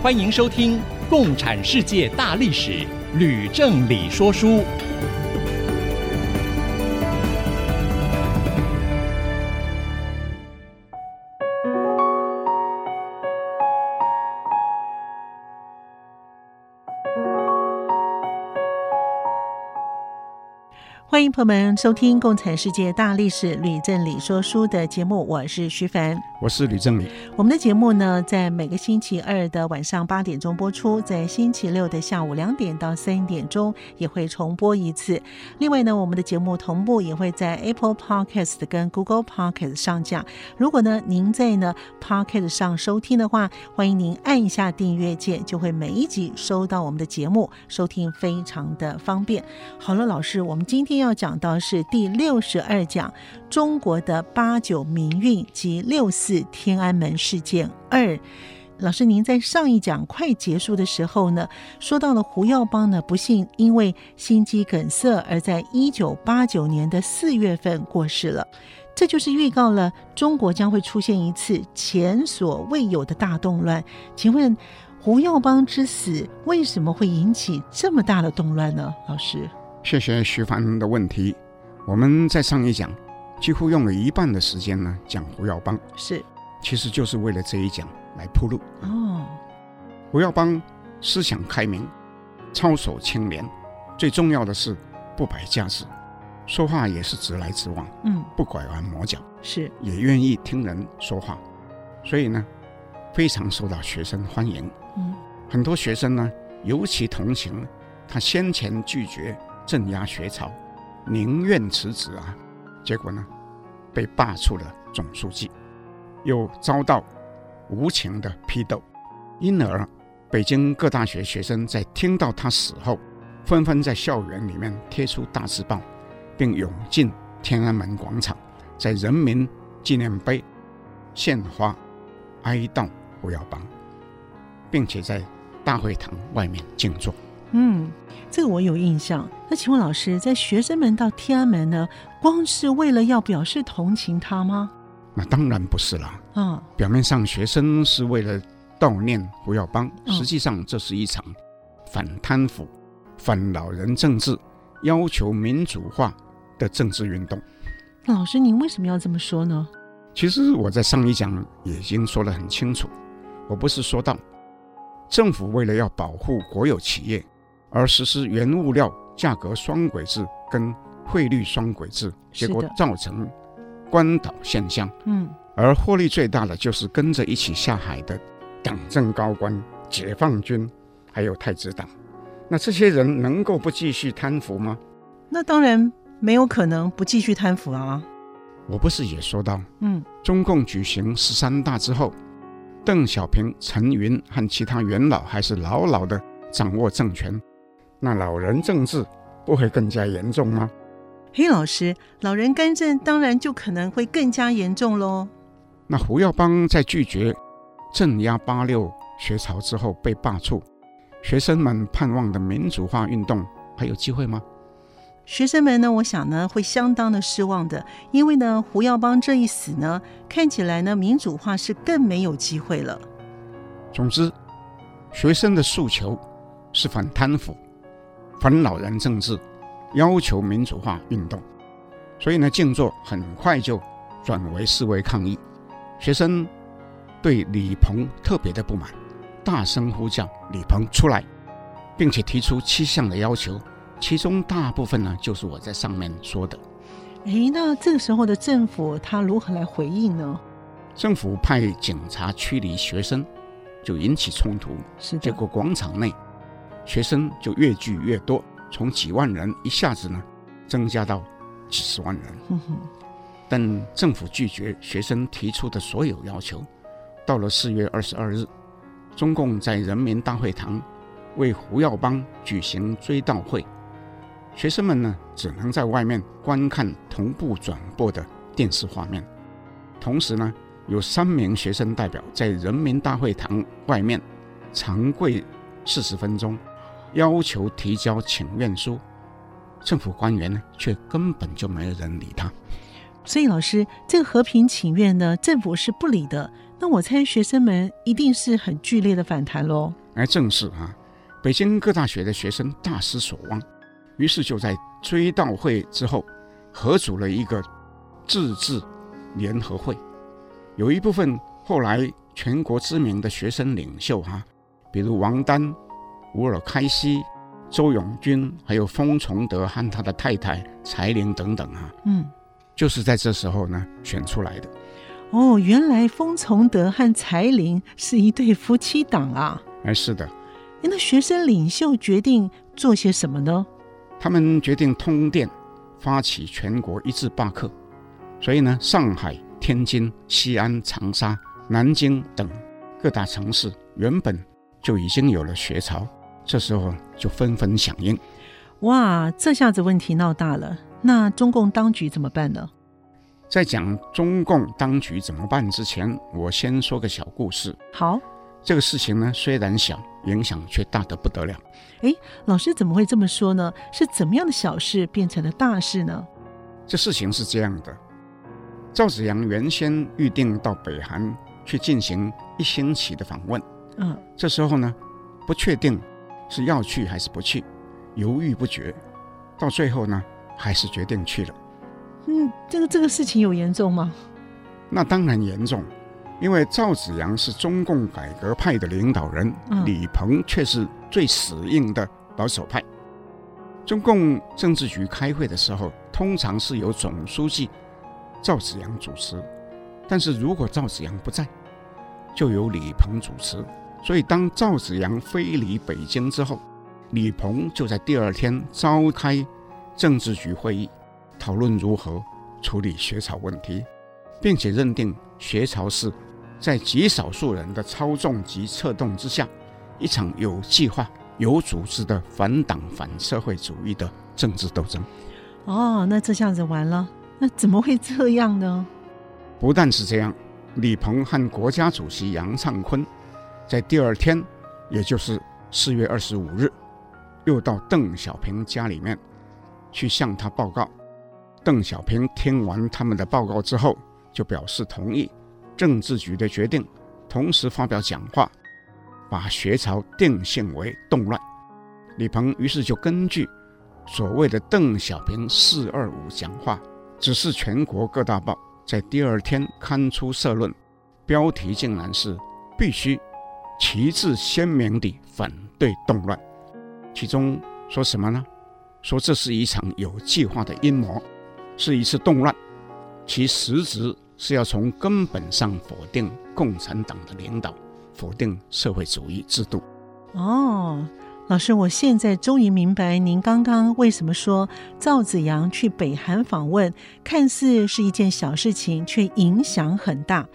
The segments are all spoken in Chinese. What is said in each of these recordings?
欢迎收听《共产世界大历史》，吕正理说书。欢迎朋友们收听《共产世界大历史》吕正理说书的节目，我是徐凡，我是吕正理。我们的节目呢，在每个星期二的晚上八点钟播出，在星期六的下午两点到三点钟也会重播一次。另外呢，我们的节目同步也会在 Apple Podcast 跟 Google Podcast 上架。如果呢您在呢 Podcast 上收听的话，欢迎您按一下订阅键，就会每一集收到我们的节目，收听非常的方便。好了，老师，我们今天要。要讲到是第六十二讲，中国的八九民运及六四天安门事件二。老师，您在上一讲快结束的时候呢，说到了胡耀邦呢，不幸因为心肌梗塞而在一九八九年的四月份过世了，这就是预告了中国将会出现一次前所未有的大动乱。请问胡耀邦之死为什么会引起这么大的动乱呢？老师？谢谢徐凡的问题。我们在上一讲几乎用了一半的时间呢，讲胡耀邦，是，其实就是为了这一讲来铺路。哦，胡耀邦思想开明，操守清廉，最重要的是不摆架子，说话也是直来直往，嗯，不拐弯抹角，是，也愿意听人说话，所以呢，非常受到学生欢迎。嗯，很多学生呢，尤其同情他先前拒绝。镇压学潮，宁愿辞职啊！结果呢，被罢黜了总书记，又遭到无情的批斗，因而北京各大学学生在听到他死后，纷纷在校园里面贴出大字报，并涌进天安门广场，在人民纪念碑献花哀悼胡耀邦，并且在大会堂外面静坐。嗯，这个我有印象。那请问老师，在学生们到天安门呢，光是为了要表示同情他吗？那当然不是啦。啊、哦，表面上学生是为了悼念胡耀邦，实际上这是一场反贪腐、反老人政治、要求民主化的政治运动。那老师，您为什么要这么说呢？其实我在上一讲已经说得很清楚，我不是说到政府为了要保护国有企业。而实施原物料价格双轨制跟汇率双轨制，结果造成关岛现象。嗯，而获利最大的就是跟着一起下海的党政高官、解放军，还有太子党。那这些人能够不继续贪腐吗？那当然没有可能不继续贪腐啊。我不是也说到，嗯，中共举行十三大之后，邓小平、陈云和其他元老还是牢牢的掌握政权。那老人政治不会更加严重吗？嘿，老师，老人干政当然就可能会更加严重喽。那胡耀邦在拒绝镇压八六学潮之后被罢黜，学生们盼望的民主化运动还有机会吗？学生们呢，我想呢会相当的失望的，因为呢胡耀邦这一死呢，看起来呢民主化是更没有机会了。总之，学生的诉求是反贪腐。反老人政治，要求民主化运动，所以呢，静坐很快就转为示威抗议。学生对李鹏特别的不满，大声呼叫李鹏出来，并且提出七项的要求，其中大部分呢就是我在上面说的。诶，那这个时候的政府他如何来回应呢？政府派警察驱离学生，就引起冲突。是的。结果广场内。学生就越聚越多，从几万人一下子呢，增加到几十万人。但政府拒绝学生提出的所有要求。到了四月二十二日，中共在人民大会堂为胡耀邦举行追悼会，学生们呢只能在外面观看同步转播的电视画面。同时呢，有三名学生代表在人民大会堂外面长跪四十分钟，要求提交请愿书。政府官员呢，却根本就没有人理他。所以，老师，这个和平请愿呢，政府是不理的。那我猜学生们一定是很剧烈的反弹喽。而正是啊，北京各大学的学生大失所望，于是就在追悼会之后，合组了一个自治联合会。有一部分后来全国知名的学生领袖哈、啊，比如王丹、吴尔开西。周永军，还有封崇德和他的太太柴玲等等啊，嗯，就是在这时候呢选出来的。哦，原来封崇德和柴玲是一对夫妻档啊！哎，是的。那学生领袖决定做些什么呢？他们决定通电发起全国一致罢课，所以呢，上海、天津、西安、长沙、南京等各大城市原本就已经有了学潮。这时候就纷纷响应，哇！这下子问题闹大了。那中共当局怎么办呢？在讲中共当局怎么办之前，我先说个小故事。好，这个事情呢虽然小，影响却大得不得了。哎，老师怎么会这么说呢？是怎么样的小事变成了大事呢？这事情是这样的：赵子阳原先预定到北韩去进行一星期的访问，嗯，这时候呢不确定。是要去还是不去，犹豫不决，到最后呢，还是决定去了。嗯，这个这个事情有严重吗？那当然严重，因为赵紫阳是中共改革派的领导人，嗯、李鹏却是最死硬的保守派。中共政治局开会的时候，通常是由总书记赵紫阳主持，但是如果赵紫阳不在，就由李鹏主持。所以，当赵紫阳飞离北京之后，李鹏就在第二天召开政治局会议，讨论如何处理学潮问题，并且认定学潮是在极少数人的操纵及策动之下，一场有计划、有组织的反党反社会主义的政治斗争。哦，那这下子完了，那怎么会这样呢？不但是这样，李鹏和国家主席杨尚坤。在第二天，也就是四月二十五日，又到邓小平家里面去向他报告。邓小平听完他们的报告之后，就表示同意政治局的决定，同时发表讲话，把学潮定性为动乱。李鹏于是就根据所谓的邓小平“四二五”讲话，指示全国各大报在第二天刊出社论，标题竟然是“必须”。旗帜鲜明地反对动乱，其中说什么呢？说这是一场有计划的阴谋，是一次动乱，其实质是要从根本上否定共产党的领导，否定社会主义制度。哦，老师，我现在终于明白您刚刚为什么说赵紫阳去北韩访问，看似是一件小事情，却影响很大。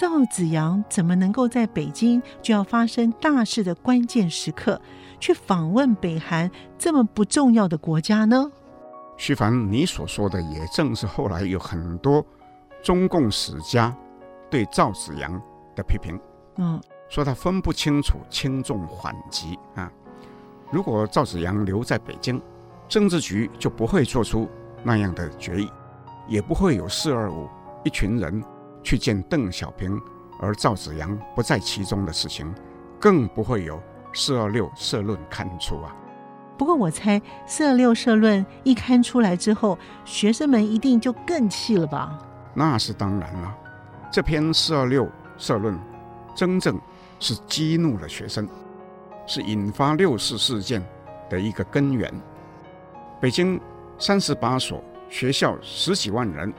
哎。赵子阳怎么能够在北京就要发生大事的关键时刻去访问北韩这么不重要的国家呢？徐凡，你所说的也正是后来有很多中共史家对赵子阳的批评。嗯，说他分不清楚轻重缓急啊。如果赵子阳留在北京，政治局就不会做出那样的决议，也不会有四二五一群人。去见邓小平，而赵紫阳不在其中的事情，更不会有四二六社论刊出啊。不过我猜四二六社论一刊出来之后，学生们一定就更气了吧？那是当然了。这篇四二六社论，真正是激怒了学生，是引发六四事件的一个根源。北京三十八所学校十几万人。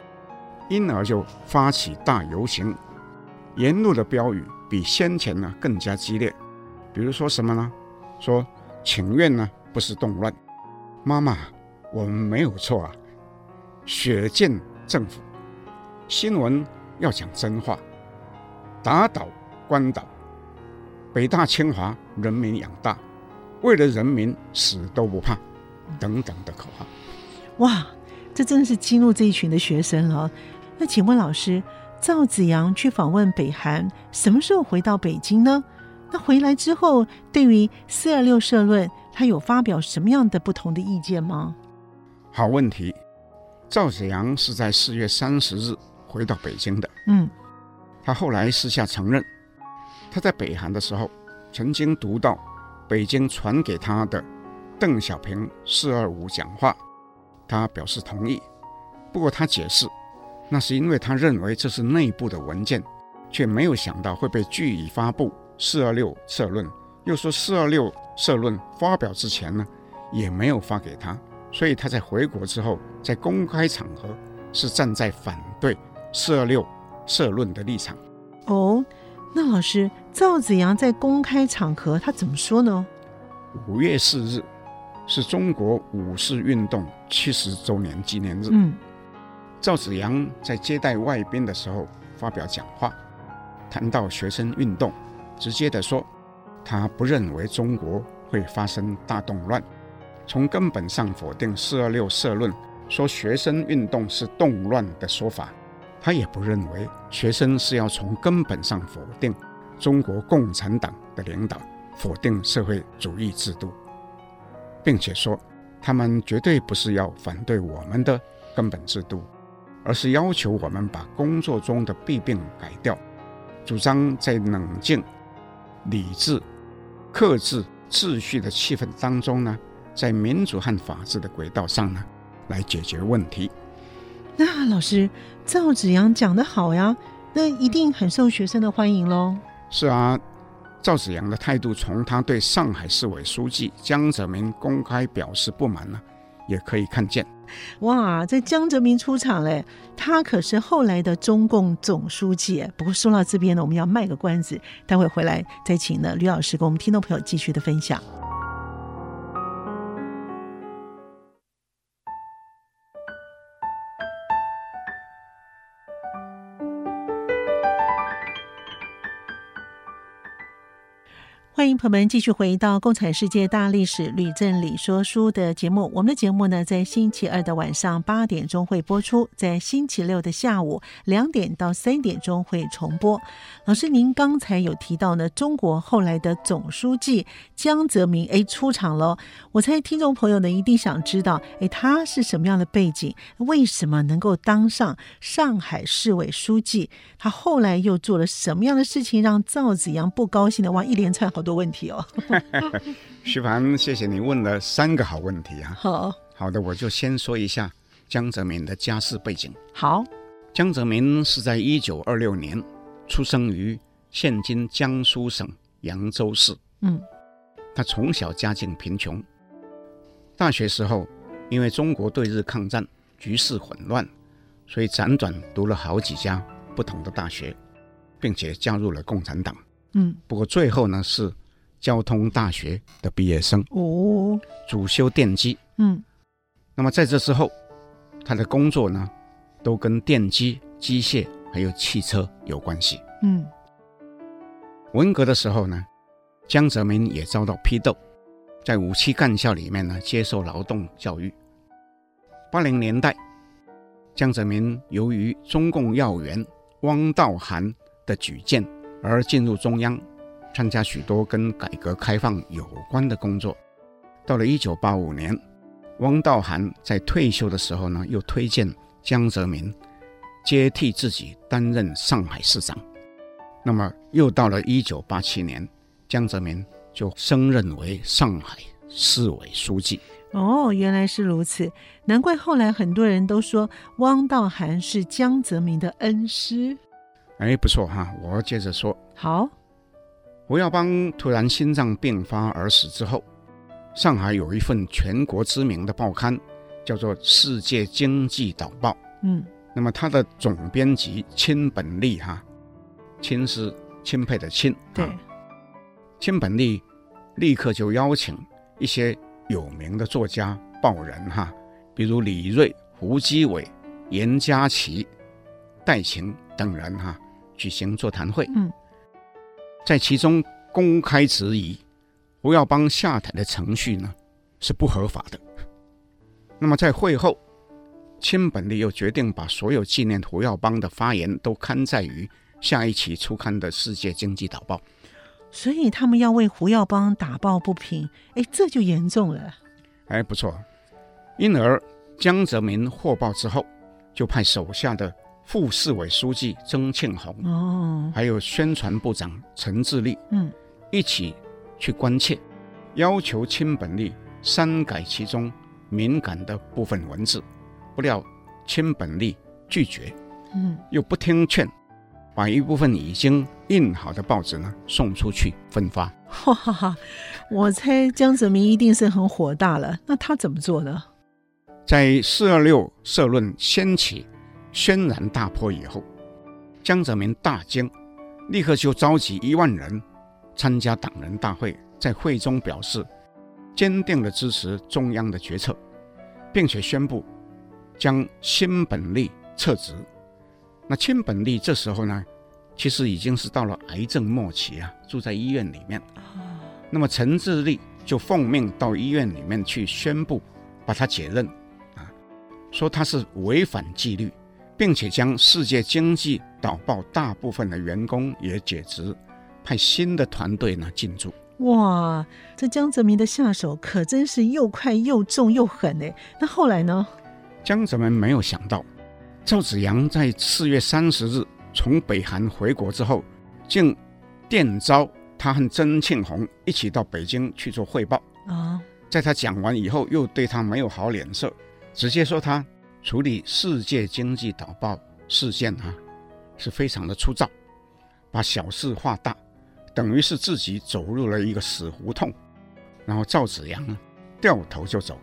因而就发起大游行，沿路的标语比先前呢更加激烈。比如说什么呢？说请愿呢不是动乱，妈妈，我们没有错啊。血溅政府，新闻要讲真话，打倒关岛，北大清华，人民养大，为了人民死都不怕，等等的口号。哇，这真的是激怒这一群的学生了。那请问老师，赵紫阳去访问北韩，什么时候回到北京呢？那回来之后，对于四二六社论，他有发表什么样的不同的意见吗？好问题。赵紫阳是在四月三十日回到北京的。嗯，他后来私下承认，他在北韩的时候曾经读到北京传给他的邓小平“四二五”讲话，他表示同意。不过他解释，那是因为他认为这是内部的文件，却没有想到会被据以发布“四二六”社论。又说“四二六”社论发表之前呢，也没有发给他。所以他在回国之后，在公开场合是站在反对“四二六”社论的立场。哦，那老师赵子阳在公开场合他怎么说呢？五月四日是中国五四运动七十周年纪念日。嗯，赵紫阳在接待外宾的时候发表讲话，谈到学生运动，直接的说，他不认为中国会发生大动乱。从根本上否定“四二六”社论，说学生运动是动乱的说法。他也不认为学生是要从根本上否定中国共产党的领导，否定社会主义制度，并且说他们绝对不是要反对我们的根本制度，而是要求我们把工作中的弊病改掉，主张在冷静、理智、克制、秩序的气氛当中呢。在民主和法治的轨道上呢，来解决问题。那老师赵子阳讲得好呀，那一定很受学生的欢迎喽。是啊，赵子阳的态度，从他对上海市委书记江泽民公开表示不满呢，也可以看见。哇，这江泽民出场嘞，他可是后来的中共总书记。不过说到这边呢，我们要卖个关子，待会回来再请呢吕老师跟我们听众朋友继续的分享。欢迎朋友们继续回到《共产世界大历史吕正理说书》的节目。我们的节目呢，在星期二的晚上八点钟会播出，在星期六的下午两点到三点钟会重播。老师，您刚才有提到呢，中国后来的总书记江泽民哎出场了。我猜听众朋友呢一定想知道，哎，他是什么样的背景？为什么能够当上上海市委书记？他后来又做了什么样的事情，让赵紫阳不高兴的？哇，一连串好多。问题哦，徐凡，谢谢你问了三个好问题啊。好好的，我就先说一下江泽民的家世背景。好，江泽民是在一九二六年出生于现今江苏省扬州市。嗯，他从小家境贫穷，大学时候因为中国对日抗战局势混乱，所以辗转读了好几家不同的大学，并且加入了共产党。嗯，不过最后呢是。交通大学的毕业生哦，主修电机。嗯，那么在这之后，他的工作呢，都跟电机、机械还有汽车有关系。嗯，文革的时候呢，江泽民也遭到批斗，在五七干校里面呢接受劳动教育。八零年代，江泽民由于中共要员汪道涵的举荐而进入中央。参加许多跟改革开放有关的工作。到了一九八五年，汪道涵在退休的时候呢，又推荐江泽民接替自己担任上海市长。那么，又到了一九八七年，江泽民就升任为上海市委书记。哦，原来是如此，难怪后来很多人都说汪道涵是江泽民的恩师。哎，不错哈，我接着说。好。胡耀邦突然心脏病发而死之后，上海有一份全国知名的报刊，叫做《世界经济导报》。嗯，那么他的总编辑亲本利哈，亲是钦佩的钦，对，亲本利立刻就邀请一些有名的作家、报人哈，比如李锐、胡基伟、严家祺、戴晴等人哈，举行座谈会。嗯。在其中公开质疑胡耀邦下台的程序呢是不合法的。那么在会后，亲本利又决定把所有纪念胡耀邦的发言都刊载于下一期初刊的《世界经济导报》。所以他们要为胡耀邦打抱不平，哎，这就严重了。哎，不错。因而江泽民获报之后，就派手下的副市委书记曾庆红，哦，还有宣传部长陈自立，嗯，一起去关切，要求亲本利删改其中敏感的部分文字。不料亲本利拒绝，嗯，又不听劝。把一部分已经印好的报纸呢送出去分发。哈哈哈！我猜江泽民一定是很火大了。那他怎么做呢？在四二六社论掀起轩然大波以后，江泽民大惊，立刻就召集一万人参加党人大会，在会中表示坚定的支持中央的决策，并且宣布将亲本利撤职。那亲本利这时候呢，其实已经是到了癌症末期啊，住在医院里面。那么陈自立就奉命到医院里面去宣布，把他解任，啊，说他是违反纪律，并且将《世界经济导报》大部分的员工也解职，派新的团队呢进驻。哇，这江泽民的下手可真是又快又重又狠哎！那后来呢？江泽民没有想到。赵紫阳在四月三十日从北韩回国之后，竟电召他和曾庆红一起到北京去做汇报。啊，在他讲完以后，又对他没有好脸色，直接说他处理《世界经济导报》事件啊，是非常的粗糙，把小事化大，等于是自己走入了一个死胡同。然后赵子阳呢，掉头就走。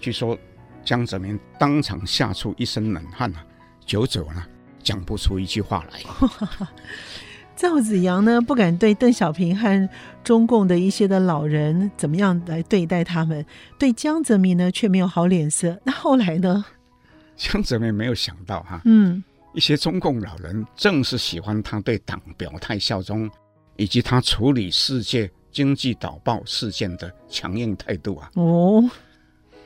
据说江泽民当场吓出一身冷汗啊。久久呢，讲不出一句话来。赵子阳呢，不敢对邓小平和中共的一些的老人怎么样来对待他们，对江泽民呢却没有好脸色。那后来呢？江泽民没有想到哈，嗯，一些中共老人正是喜欢他对党表态效忠，以及他处理世界经济导报事件的强硬态度啊。哦，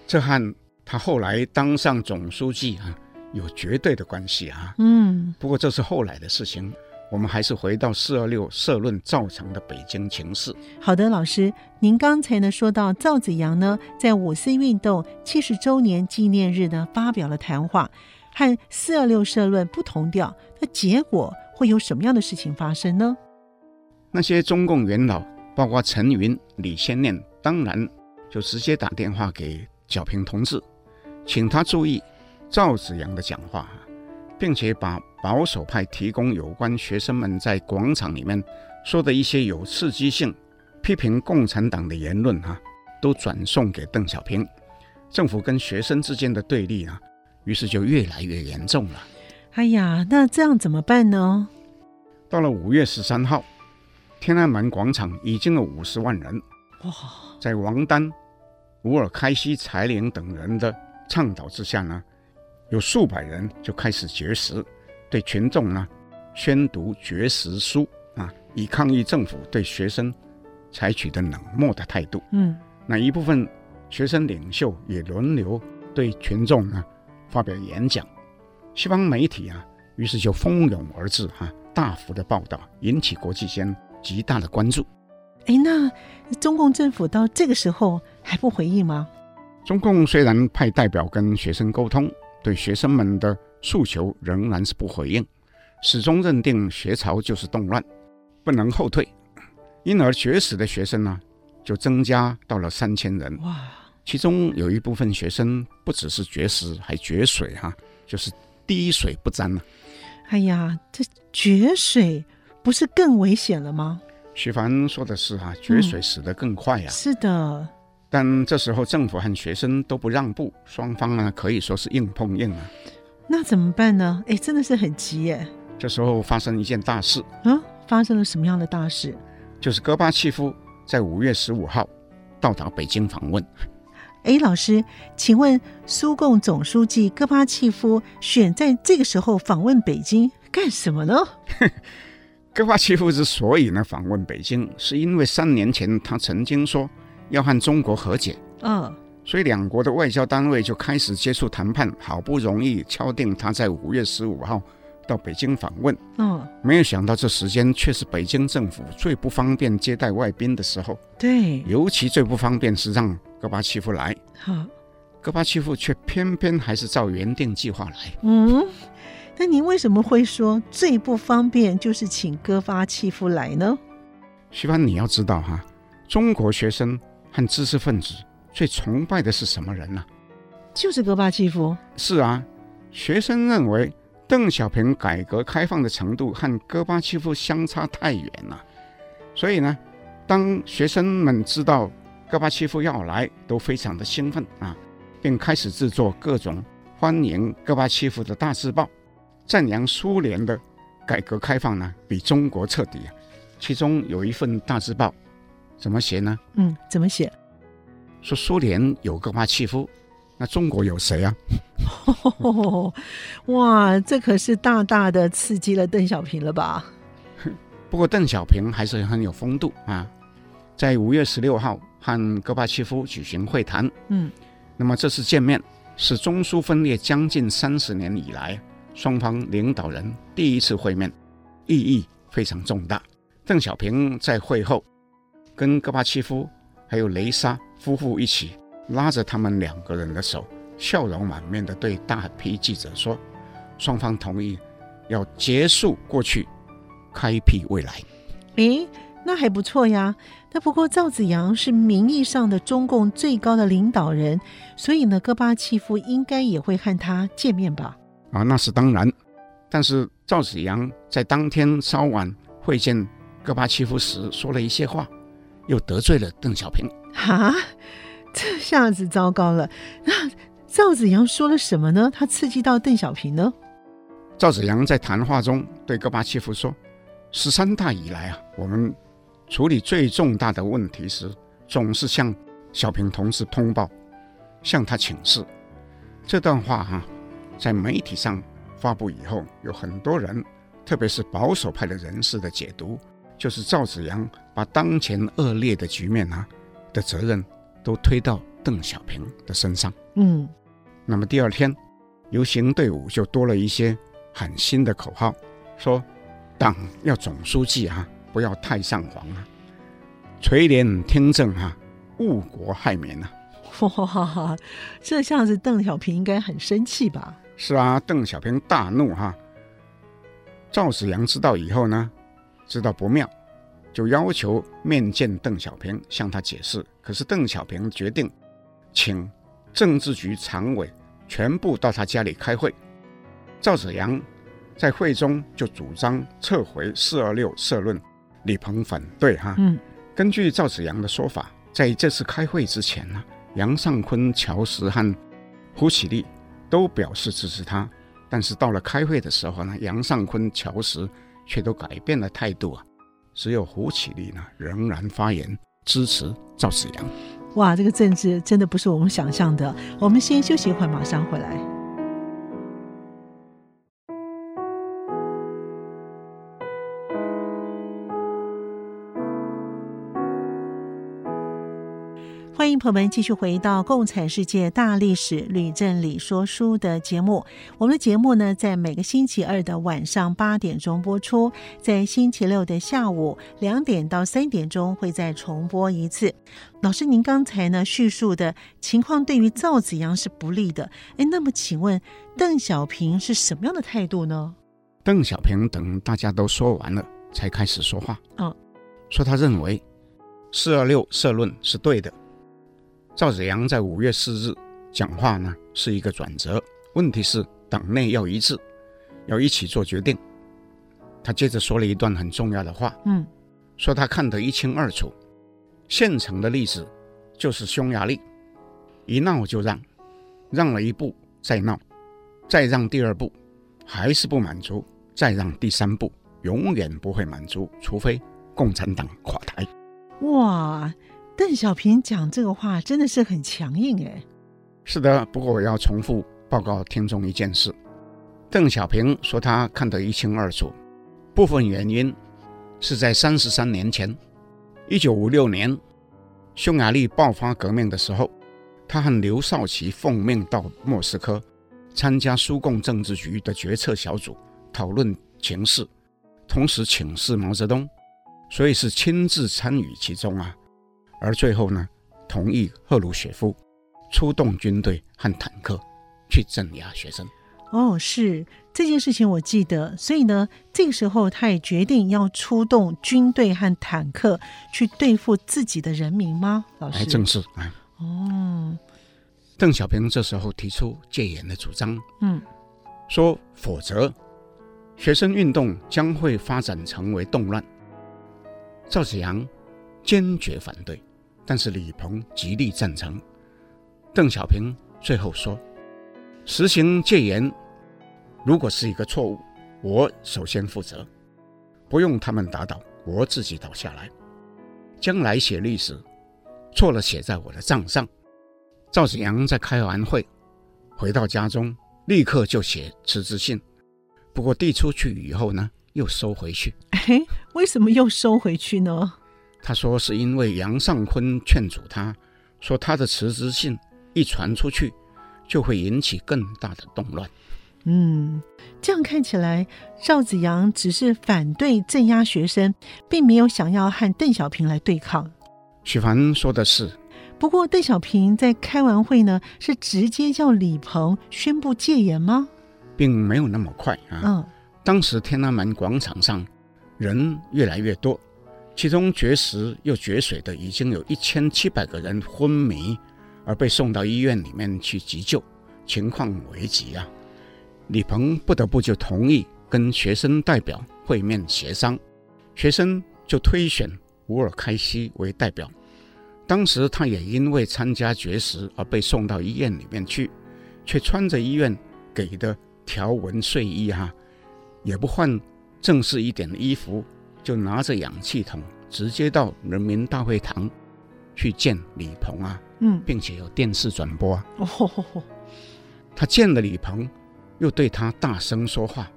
这和他后来当上总书记啊。有绝对的关系啊，嗯，不过这是后来的事情，我们还是回到四二六社论造成的北京情势。好的，老师，您刚才呢说到赵紫阳呢在五四运动七十周年纪念日呢发表了谈话，和四二六社论不同调，那结果会有什么样的事情发生呢？那些中共元老，包括陈云、李先念，当然就直接打电话给小平同志，请他注意。赵紫阳的讲话，并且把保守派提供有关学生们在广场里面说的一些有刺激性、批评共产党的言论哈，都转送给邓小平。政府跟学生之间的对立啊，于是就越来越严重了。哎呀，那这样怎么办呢？到了五月十三号，天安门广场已经有五十万人哇，在王丹、乌尔开西、柴玲等人的倡导之下呢。有数百人就开始绝食，对群众呢宣读绝食书啊，以抗议政府对学生采取的冷漠的态度。嗯，那一部分学生领袖也轮流对群众呢发表演讲，西方媒体啊于是就蜂拥而至哈、啊，大幅的报道，引起国际间极大的关注。哎，那中共政府到这个时候还不回应吗？中共虽然派代表跟学生沟通。对学生们的诉求仍然是不回应，始终认定学潮就是动乱，不能后退，因而绝食的学生呢就增加到了三千人。哇！其中有一部分学生不只是绝食，还绝水哈、啊，就是滴水不沾啊。哎呀，这绝水不是更危险了吗？徐凡说的是哈、啊，绝水死得更快呀。是的。但这时候政府和学生都不让步，双方呢可以说是硬碰硬啊。那怎么办呢？哎，真的是很急耶。这时候发生一件大事啊！发生了什么样的大事？就是戈巴契夫在五月十五号到达北京访问。哎，老师，请问苏共总书记戈巴契夫选在这个时候访问北京干什么呢？戈巴契夫之所以呢访问北京，是因为三年前他曾经说要和中国和解，嗯，所以两国的外交单位就开始接触谈判，好不容易敲定他在五月十五号到北京访问，嗯，没有想到这时间却是北京政府最不方便接待外宾的时候，对，尤其最不方便是让戈巴契夫来，好，戈巴契夫却偏偏还是照原定计划来，嗯。那您为什么会说最不方便就是请戈巴契夫来呢？徐帆，你要知道哈，中国学生和知识分子最崇拜的是什么人呢？就是戈巴契夫。是啊，学生认为邓小平改革开放的程度和戈巴契夫相差太远了，所以呢，当学生们知道戈巴契夫要来，都非常的兴奋啊，并开始制作各种欢迎戈巴契夫的大字报。赞扬苏联的改革开放呢，比中国彻底啊。其中有一份大字报，怎么写呢？嗯，怎么写？说苏联有戈巴契夫，那中国有谁啊？哦，哇，这可是大大的刺激了邓小平了吧？不过邓小平还是很有风度啊，在五月十六号和戈巴契夫举行会谈。嗯，那么这次见面是中苏分裂将近三十年以来。双方领导人第一次会面，意义非常重大。邓小平在会后跟戈巴契夫还有雷莎夫妇一起拉着他们两个人的手，笑容满面地对大批记者说：“双方同意要结束过去，开辟未来。”诶，那还不错呀。那不过赵子阳是名义上的中共最高的领导人，所以呢，戈巴契夫应该也会和他见面吧？啊，那是当然。但是赵子阳在当天稍晚会见戈巴契夫时说了一些话，又得罪了邓小平。哈，这下子糟糕了。那赵子阳说了什么呢？他刺激到邓小平呢？赵子阳在谈话中对戈巴契夫说：“十三大以来啊，我们处理最重大的问题时，总是向小平同志通报，向他请示。”这段话哈、在媒体上发布以后，有很多人，特别是保守派的人士的解读，就是赵子阳把当前恶劣的局面啊的责任都推到邓小平的身上。嗯，那么第二天，游行队伍就多了一些喊新的口号，说党要总书记啊，不要太上皇啊，垂帘听政啊，误国害民啊。哇，这下子邓小平应该很生气吧？是啊，邓小平大怒哈。赵紫阳知道以后呢，知道不妙，就要求面见邓小平，向他解释。可是邓小平决定请政治局常委全部到他家里开会。赵紫阳在会中就主张撤回“四二六”社论，李鹏反对哈。嗯，根据赵紫阳的说法，在这次开会之前呢，杨尚昆、乔石和胡启立。都表示支持他，但是到了开会的时候呢，杨尚昆、乔石却都改变了态度啊，只有胡启立呢仍然发言支持赵紫阳。哇，这个政治真的不是我们想象的。我们先休息一会儿，马上回来。欢迎朋友们继续回到《共产世界大历史吕振理说书》的节目。我们的节目呢，在每个星期二的晚上八点钟播出，在星期六的下午两点到三点钟会再重播一次。老师，您刚才呢叙述的情况对于赵紫阳是不利的。哎，那么请问邓小平是什么样的态度呢？邓小平等大家都说完了，才开始说话。嗯，说他认为四二六社论是对的。赵紫阳在五月四日讲话呢，是一个转折。问题是党内要一致，要一起做决定。他接着说了一段很重要的话，嗯，说他看得一清二楚。现成的例子就是匈牙利，一闹就让，让了一步再闹，再让第二步，还是不满足，再让第三步，永远不会满足，除非共产党垮台。哇！邓小平讲这个话真的是很强硬哎。是的，不过我要重复报告听众一件事：邓小平说他看得一清二楚，部分原因是在三十三年前，一九五六年，匈牙利爆发革命的时候，他和刘少奇奉命到莫斯科参加苏共政治局的决策小组，讨论情势，同时请示毛泽东，所以是亲自参与其中啊。而最后呢，同意赫鲁雪夫出动军队和坦克去镇压学生。哦，是这件事情我记得，所以呢，这个时候他也决定要出动军队和坦克去对付自己的人民吗？老师，哎，正是哎。哦，邓小平这时候提出戒严的主张，嗯，说否则学生运动将会发展成为动乱。赵紫阳坚决反对，但是李鹏极力赞成。邓小平最后说。实行戒严，如果是一个错误，我首先负责，不用他们打倒，我自己倒下来。将来写历史，错了写在我的账上。赵紫阳在开完会，回到家中，立刻就写辞职信。不过递出去以后呢，又收回去。哎，为什么又收回去呢？他说是因为杨尚昆劝阻他，说他的辞职信一传出去。就会引起更大的动乱。嗯，这样看起来，赵子阳只是反对镇压学生，并没有想要和邓小平来对抗。许凡说的是。不过，邓小平在开完会呢，是直接叫李鹏宣布戒严吗？并没有那么快啊。嗯。当时天安门广场上人越来越多，其中绝食又绝水的已经有一千七百个人昏迷。而被送到医院里面去急救，情况危急啊！李鹏不得不就同意跟学生代表会面协商，学生就推选乌尔开西为代表。当时他也因为参加绝食而被送到医院里面去，却穿着医院给的条纹睡衣哈、也不换正式一点的衣服，就拿着氧气筒直接到人民大会堂去见李鹏啊。嗯，并且有电视转播啊。哦吼吼，他见了李鹏，又对他大声说话，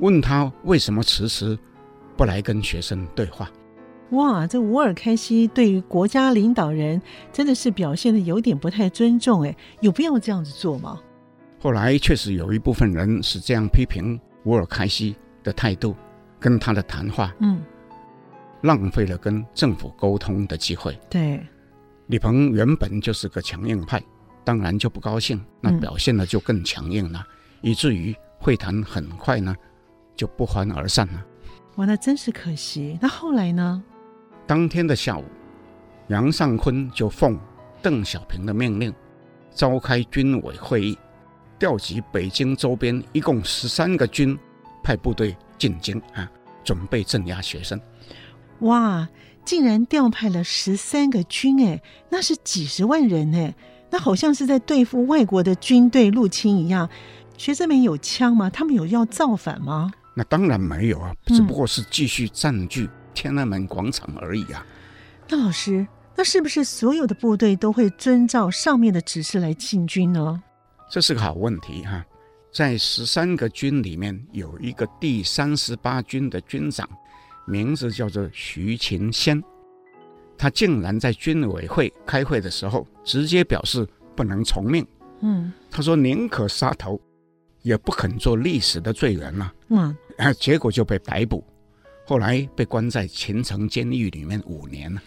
问他为什么迟迟不来跟学生对话。哇，这乌尔开西对于国家领导人真的是表现的有点不太尊重，哎，有必要这样子做吗？后来确实有一部分人是这样批评乌尔开西的态度跟他的谈话，嗯，浪费了跟政府沟通的机会。对。李鹏原本就是个强硬派，当然就不高兴，那表现的就更强硬了，嗯、以至于会谈很快呢就不欢而散了。哇，那真是可惜。那后来呢？当天的下午，杨尚昆就奉邓小平的命令，召开军委会议，调集北京周边一共十三个军派部队进京啊，准备镇压学生。哇！竟然调派了十三个军，哎，那是几十万人哎，那好像是在对付外国的军队入侵一样。学生们有枪吗？他们有要造反吗？那当然没有啊，只不过是继续占据天安门广场而已啊。嗯。那老师，那是不是所有的部队都会遵照上面的指示来进军呢？这是个好问题哈。在十三个军里面，有一个第三十八军的军长。名字叫做徐勤先，他竟然在军委会开会的时候直接表示不能从命。嗯，他说宁可杀头，也不肯做历史的罪人了。嗯，啊，结果就被逮捕，后来被关在秦城监狱里面五年了。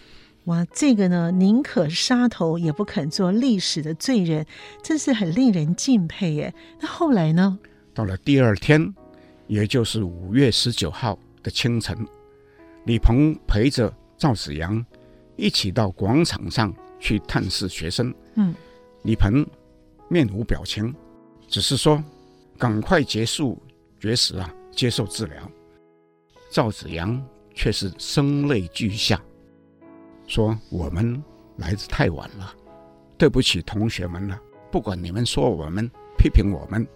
哇，这个呢，宁可杀头也不肯做历史的罪人，真是很令人敬佩耶。那后来呢？到了第二天，也就是五月十九号的清晨。李鹏陪着赵子阳一起到广场上去探视学生。嗯，李鹏面无表情，只是说：“赶快结束绝食啊，接受治疗。”赵子阳却是声泪俱下，说：“我们来得太晚了，对不起同学们了。不管你们说我们、批评我们，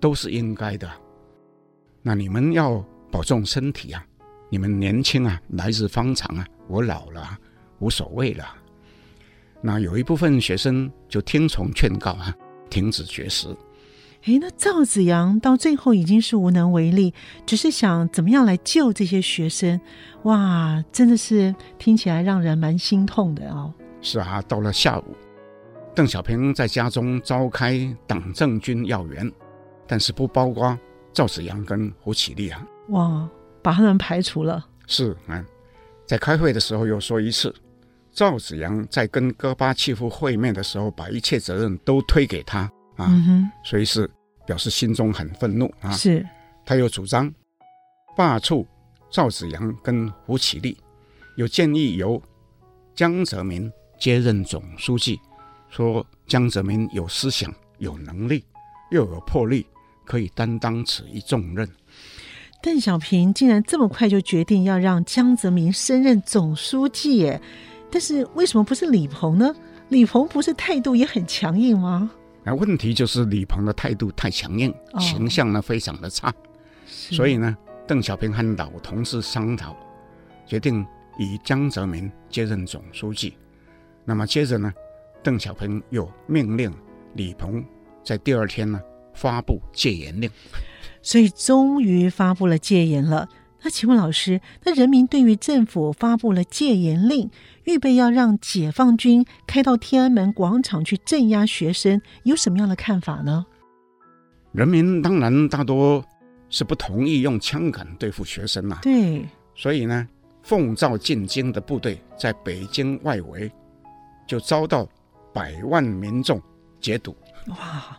都是应该的。那你们要保重身体啊。”你们年轻啊，来日方长啊！我老了，无所谓了。那有一部分学生就听从劝告啊，停止绝食。哎，那赵子阳到最后已经是无能为力，只是想怎么样来救这些学生。哇，真的是听起来让人蛮心痛的哦。是啊，到了下午，邓小平在家中召开党政军要员，但是不包括赵子阳跟胡启立啊。哇，把他们排除了。是啊，在开会的时候又说一次，赵子阳在跟戈巴契夫会面的时候，把一切责任都推给他啊，所以是表示心中很愤怒啊。是，他又主张罢黜赵子阳跟胡启立，又建议由江泽民接任总书记，说江泽民有思想、有能力，又有魄力，可以担当此一重任。邓小平竟然这么快就决定要让江泽民升任总书记耶？但是为什么不是李鹏呢？李鹏不是态度也很强硬吗？那问题就是李鹏的态度太强硬，哦、形象呢非常的差，所以呢，邓小平和老同事商讨，决定以江泽民接任总书记。那么接着呢，邓小平又命令李鹏在第二天呢发布戒严令。所以终于发布了戒严了。那请问老师，那人民对于政府发布了戒严令，预备要让解放军开到天安门广场去镇压学生，有什么样的看法呢？人民当然大多是不同意用枪杆对付学生啊。对，所以呢，奉召进京的部队在北京外围就遭到百万民众截堵。哇，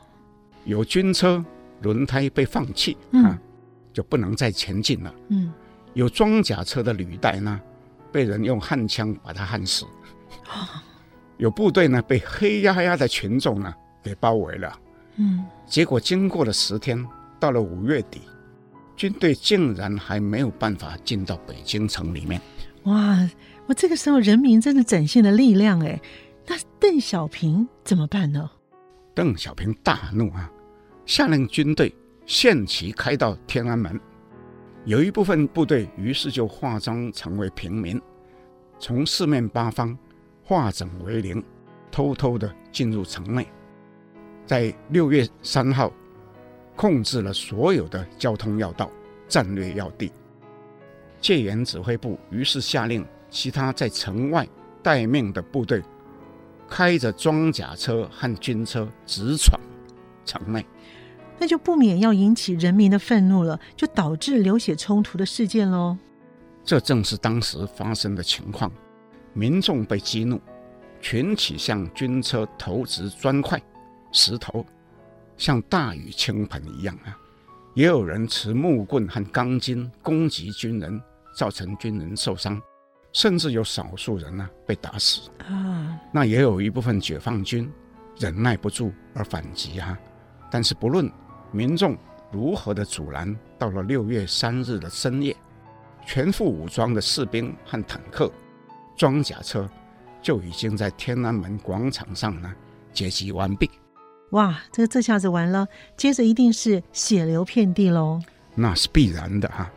有军车。轮胎被放气啊，就不能再前进了。嗯，有装甲车的履带呢，被人用焊枪把他焊死。有部队呢被黑压压的群众呢给包围了。嗯，结果经过了十天，到了五月底，军队竟然还没有办法进到北京城里面。哇，我这个时候人民真的展现了力量哎。那邓小平怎么办呢？邓小平大怒啊！下令军队限期开到天安门，有一部分部队于是就化妆成为平民，从四面八方化整为零，偷偷的进入城内，在六月三号控制了所有的交通要道、战略要地。戒严指挥部于是下令其他在城外待命的部队，开着装甲车和军车直闯城内。那就不免要引起人民的愤怒了，就导致流血冲突的事件喽。这正是当时发生的情况，民众被激怒，群起向军车投掷砖块、石头，像大雨倾盆一样啊！也有人持木棍和钢筋攻击军人，造成军人受伤，甚至有少数人呢、啊、被打死啊。那也有一部分解放军忍耐不住而反击啊，但是不论。民众如何的阻拦？到了六月三日的深夜，全副武装的士兵和坦克、装甲车就已经在天安门广场上呢结集完毕。哇，这个这下子完了，接着一定是血流遍地喽。那是必然的哈。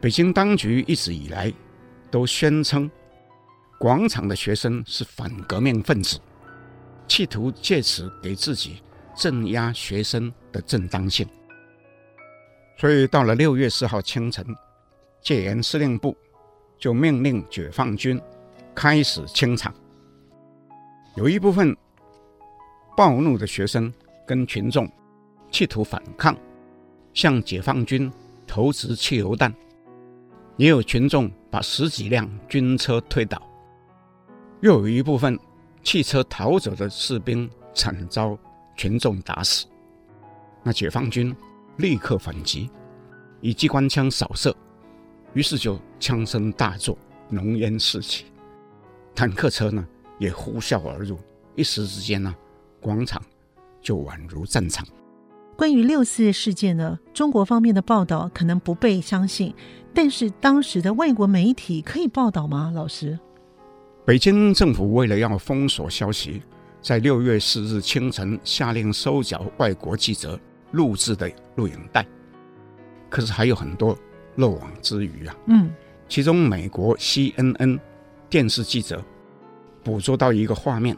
北京当局一直以来都宣称，广场的学生是反革命分子，企图借此给自己。镇压学生的正当性，所以到了六月四号清晨，戒严司令部就命令解放军开始清场。有一部分暴怒的学生跟群众企图反抗，向解放军投掷汽油弹，也有群众把十几辆军车推倒，又有一部分汽车逃走的士兵惨遭。群众打死，那解放军立刻反击，以机关枪扫射，于是就枪声大作，浓烟四起，坦克车呢也呼啸而入，一时之间呢，广场就宛如战场。关于六四事件呢，中国方面的报道可能不被相信，但是当时的外国媒体可以报道吗？老师，北京政府为了要封锁消息。在六月四日清晨，下令收缴外国记者录制的录影带，可是还有很多漏网之鱼啊。嗯，其中美国 CNN 电视记者捕捉到一个画面：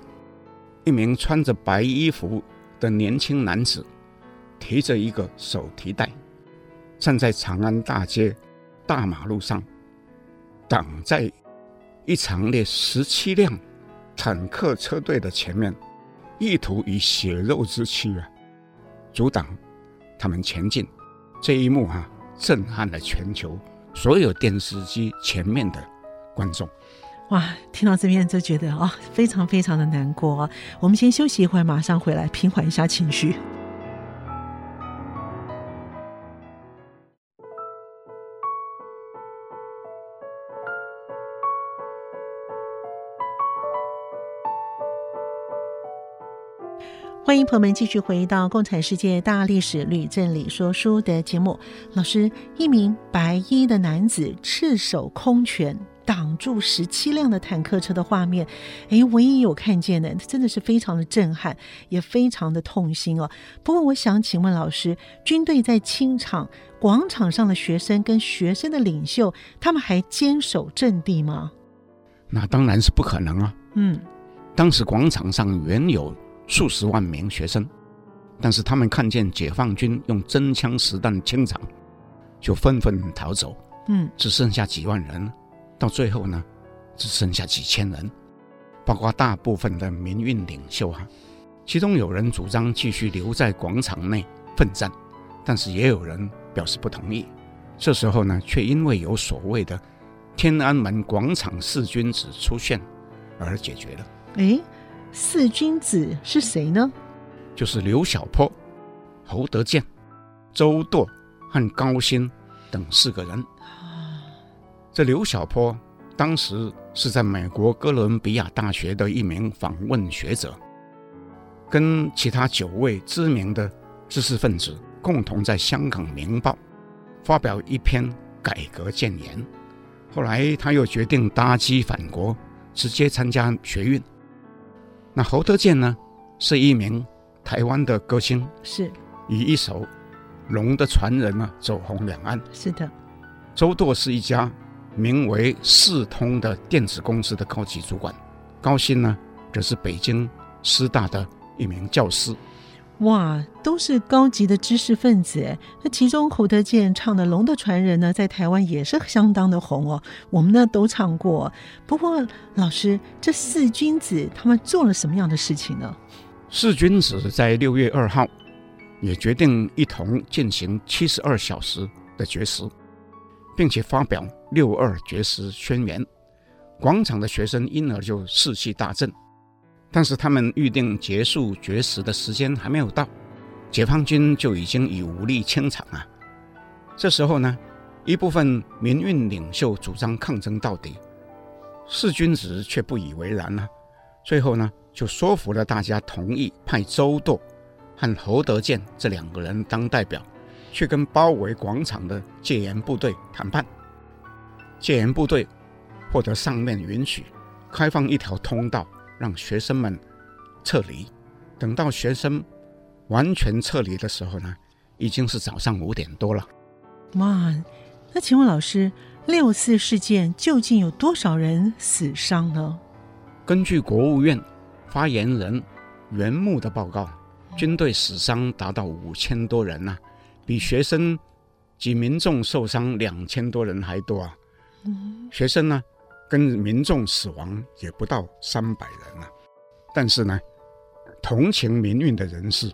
一名穿着白衣服的年轻男子提着一个手提袋，站在长安大街大马路上，挡在一长列十七辆坦克车队的前面，意图以血肉之躯啊阻挡他们前进。这一幕哈，震撼了全球所有电视机前面的观众。哇，听到这边就觉得啊、非常非常的难过啊。我们先休息一会儿，马上回来平缓一下情绪。欢迎朋友们继续回到《共产世界大历史吕振理说书》的节目。老师，一名白衣的男子赤手空拳挡住十七辆的坦克车的画面，哎，我也有看见的，真的是非常的震撼，也非常的痛心哦。不过，我想请问老师，军队在清场广场上的学生跟学生的领袖，他们还坚守阵地吗？那当然是不可能啊。嗯，当时广场上原有。数十万名学生，但是他们看见解放军用真枪实弹清场，就纷纷逃走。嗯，只剩下几万人，到最后呢，只剩下几千人，包括大部分的民运领袖啊。其中有人主张继续留在广场内奋战，但是也有人表示不同意。这时候呢，却因为有所谓的天安门广场四君子出现而解决了。诶。四君子是谁呢？就是刘小波、侯德健、周舵和高新等四个人。这刘小波当时是在美国哥伦比亚大学的一名访问学者，跟其他九位知名的知识分子共同在香港《明报》发表一篇改革建言。后来他又决定搭机返国，直接参加学运。那侯德健呢，是一名台湾的歌星，是以一首《龙的传人》啊走红两岸。是的，周舵是一家名为四通的电子公司的高级主管，高薪呢则是北京师大的一名教师。哇，都是高级的知识分子！那其中侯德健唱的《龙的传人》呢，在台湾也是相当的红哦。我们呢都唱过。不过老师，这四君子他们做了什么样的事情呢？四君子在六月二号也决定一同进行七十二小时的绝食，并且发表六二绝食宣言。广场的学生因而就士气大振。但是他们预定结束绝食的时间还没有到，解放军就已经以武力清场啊。这时候呢，一部分民运领袖主张抗争到底，四君子却不以为然啊。最后呢，就说服了大家同意派周铎和侯德健这两个人当代表，去跟包围广场的戒严部队谈判。戒严部队获得上面允许，开放一条通道。让学生们撤离，等到学生完全撤离的时候呢，已经是早上五点多了。哇，那请问老师，六四事件究竟有多少人死伤呢？根据国务院发言人袁牧的报告，军队死伤达到五千多人呐、啊，比学生及民众受伤两千多人还多啊。嗯、学生呢？跟民众死亡也不到三百人了，但是呢，同情民运的人士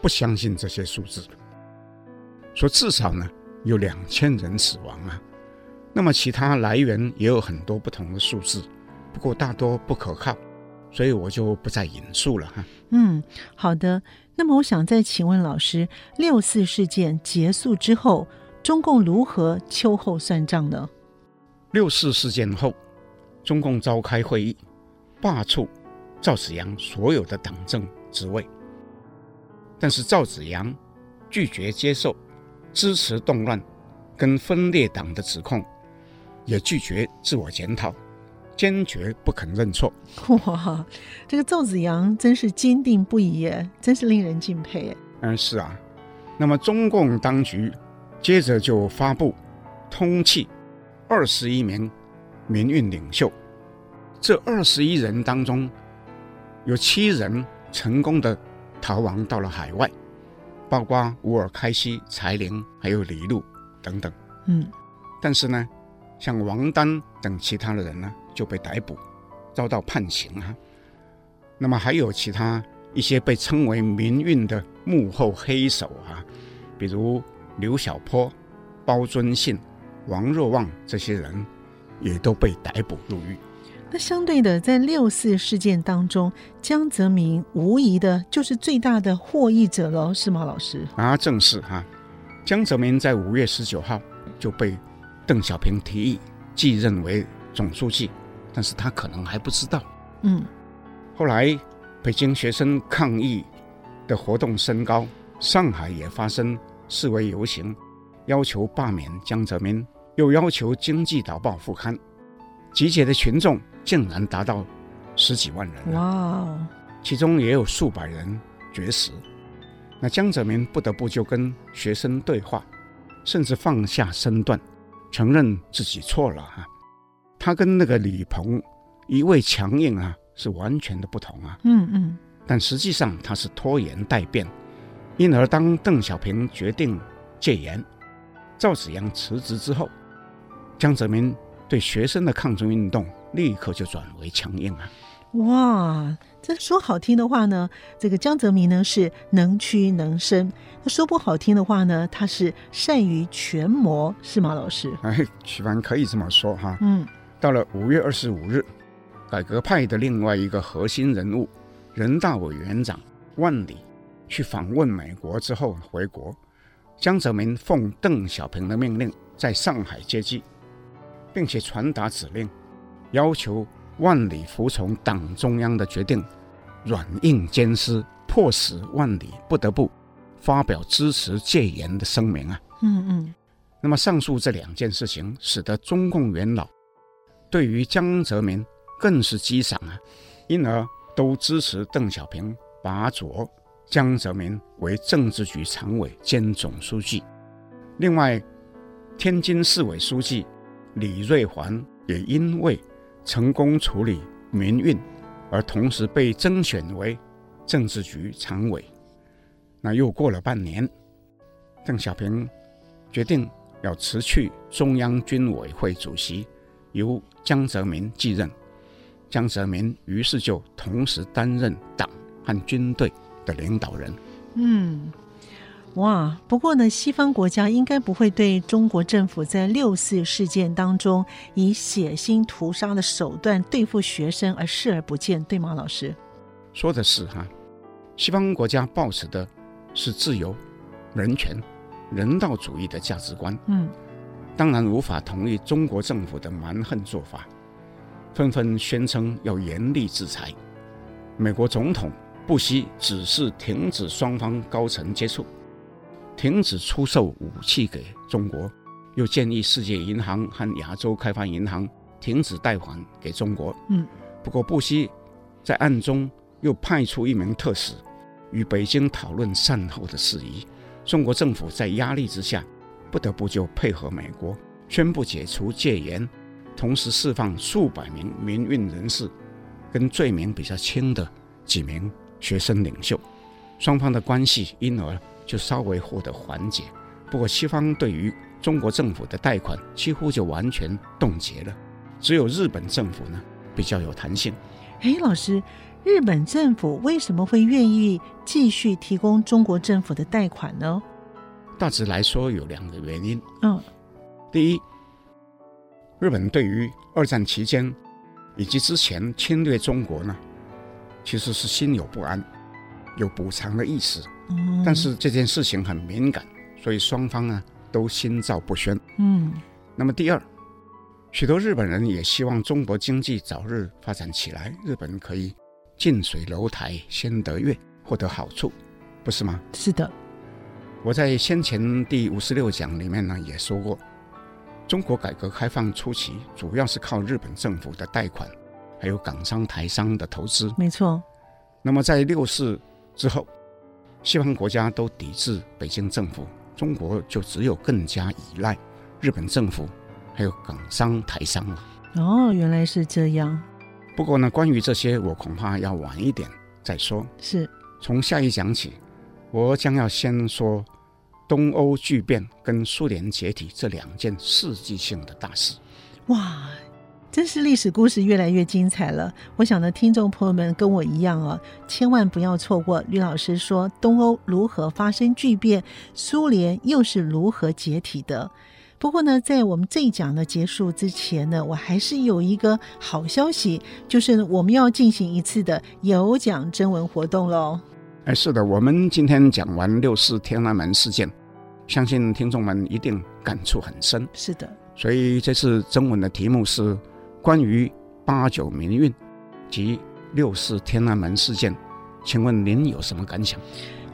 不相信这些数字，说至少呢有两千人死亡啊。那么其他来源也有很多不同的数字，不过大多不可靠，所以我就不再引述了哈。嗯，好的。那么我想再请问老师，六四事件结束之后，中共如何秋后算账呢？六四事件后，中共召开会议，罢黜赵紫阳所有的党政职位。但是赵紫阳拒绝接受支持动乱跟分裂党的指控，也拒绝自我检讨，坚决不肯认错。哇，这个赵紫阳真是坚定不移耶，真是令人敬佩耶。嗯，是啊。那么中共当局接着就发布通缉。二十一名民运领袖，这二十一人当中，有七人成功的逃亡到了海外，包括乌尔开西、柴玲还有李禄等等。嗯，但是呢，像王丹等其他的人呢就被逮捕，遭到判刑啊。那么还有其他一些被称为民运的幕后黑手啊，比如刘晓波、包尊信、王若望这些人，也都被逮捕入狱。那相对的，在六四事件当中，江泽民无疑的就是最大的获益者喽，是吗，老师？啊，正是哈。江泽民在五月十九号就被邓小平提议继任为总书记，但是他可能还不知道。嗯。后来，北京学生抗议的活动升高，上海也发生示威游行，要求罢免江泽民，又要求《经济导报》复刊，集结的群众。竟然达到十几万人，哇！其中也有数百人绝食。那江泽民不得不就跟学生对话，甚至放下身段，承认自己错了哈。他跟那个李鹏一味强硬啊，是完全的不同啊。嗯嗯。但实际上他是拖延待变，因而当邓小平决定戒严，赵紫阳辞职之后，江泽民对学生的抗争运动。立刻就转为强硬了！哇，这说好听的话呢，这个江泽民呢是能屈能伸；那说不好听的话呢，他是善于权谋，是吗，老师？哎，许凡可以这么说哈。嗯，到了五月二十五日，改革派的另外一个核心人物，人大委员长万里去访问美国之后回国，江泽民奉邓小平的命令在上海接机，并且传达指令。要求万里服从党中央的决定，软硬兼施，迫使万里不得不发表支持戒严的声明啊。嗯嗯。那么上述这两件事情，使得中共元老对于江泽民更是激赏啊，因而都支持邓小平拔擢江泽民为政治局常委兼总书记。另外，天津市委书记李瑞环也因为成功处理民运，而同时被征选为政治局常委。那又过了半年，邓小平决定要辞去中央军委会主席，由江泽民继任。江泽民于是就同时担任党和军队的领导人。嗯。哇，不过呢，西方国家应该不会对中国政府在六四事件当中以血腥屠杀的手段对付学生而视而不见，对吗，老师？说的是哈，西方国家抱持的是自由、人权、人道主义的价值观，嗯，当然无法同意中国政府的蛮横做法，纷纷宣称要严厉制裁。美国总统不惜指示停止双方高层接触。停止出售武器给中国，又建议世界银行和亚洲开发银行停止贷款给中国。嗯，不过布希在暗中又派出一名特使与北京讨论善后的事宜。中国政府在压力之下，不得不就配合美国，宣布解除戒严，同时释放数百名民运人士跟罪名比较轻的几名学生领袖。双方的关系因而。就稍微获得缓解，不过西方对于中国政府的贷款几乎就完全冻结了，只有日本政府呢比较有弹性。哎，老师，日本政府为什么会愿意继续提供中国政府的贷款呢？大致来说有两个原因。嗯，第一，日本对于二战期间以及之前侵略中国呢，其实是心有不安，有补偿的意思。但是这件事情很敏感，所以双方呢都心照不宣。嗯，那么第二，许多日本人也希望中国经济早日发展起来，日本可以近水楼台先得月，获得好处，不是吗？是的。我在先前第五十六讲里面呢也说过，中国改革开放初期主要是靠日本政府的贷款，还有港商台商的投资。没错。那么在六四之后。西方国家都抵制北京政府，中国就只有更加依赖日本政府，还有港商台商了。哦，原来是这样。不过呢，关于这些，我恐怕要晚一点再说。是。从下一讲起，我将要先说东欧巨变跟苏联解体这两件世纪性的大事。哇，真是历史故事越来越精彩了！我想呢，听众朋友们跟我一样啊，千万不要错过吕老师说东欧如何发生巨变，苏联又是如何解体的。不过呢，在我们这一讲的结束之前呢，我还是有一个好消息，就是我们要进行一次的有奖征文活动喽。哎，是的，我们今天讲完六四天安门事件，相信听众们一定感触很深。是的。所以这次征文的题目是关于八九民运及六四天安门事件，请问您有什么感想？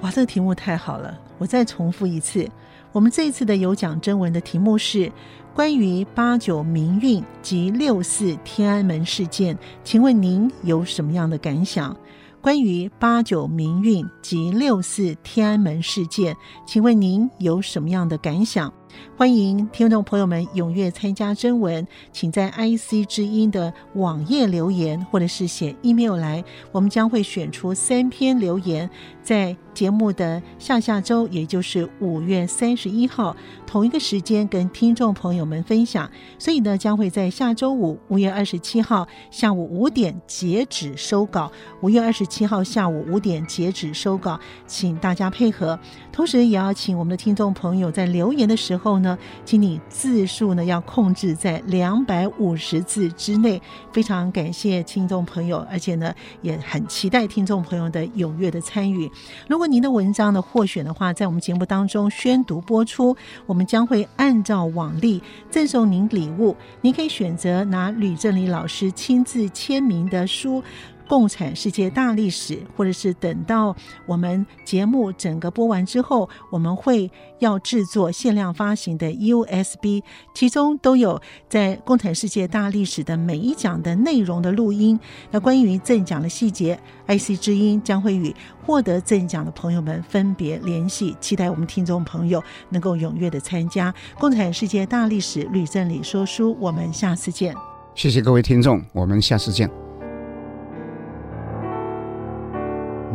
哇，这个题目太好了！我再重复一次，我们这一次的有奖征文的题目是关于八九民运及六四天安门事件，请问您有什么样的感想？关于八九民运及六四天安门事件，请问您有什么样的感想？欢迎听众朋友们踊跃参加征文，请在 IC 之音的网页留言，或者是写 email 来，我们将会选出三篇留言，在节目的下下周，也就是五月三十一号同一个时间跟听众朋友们分享。所以呢，将会在下周五五月二十七号下午五点截止收稿。五月二十七号下午五点截止收稿，请大家配合。同时，也要请我们的听众朋友在留言的时候。后呢，请你字数呢要控制在两百五十字之内。非常感谢听众朋友，而且呢也很期待听众朋友的踊跃的参与。如果您的文章呢获选的话，在我们节目当中宣读播出，我们将会按照往例赠送您礼物。您可以选择拿吕正礼老师亲自签名的书。共产世界大历史，或者是等到我们节目整个播完之后，我们会要制作限量发行的 USB，其中都有在共产世界大历史的每一讲的内容的录音。那关于赠奖的细节，IC 之音将会与获得赠奖的朋友们分别联系，期待我们听众朋友能够踊跃的参加共产世界大历史吕正理说书。我们下次见。谢谢各位听众，我们下次见。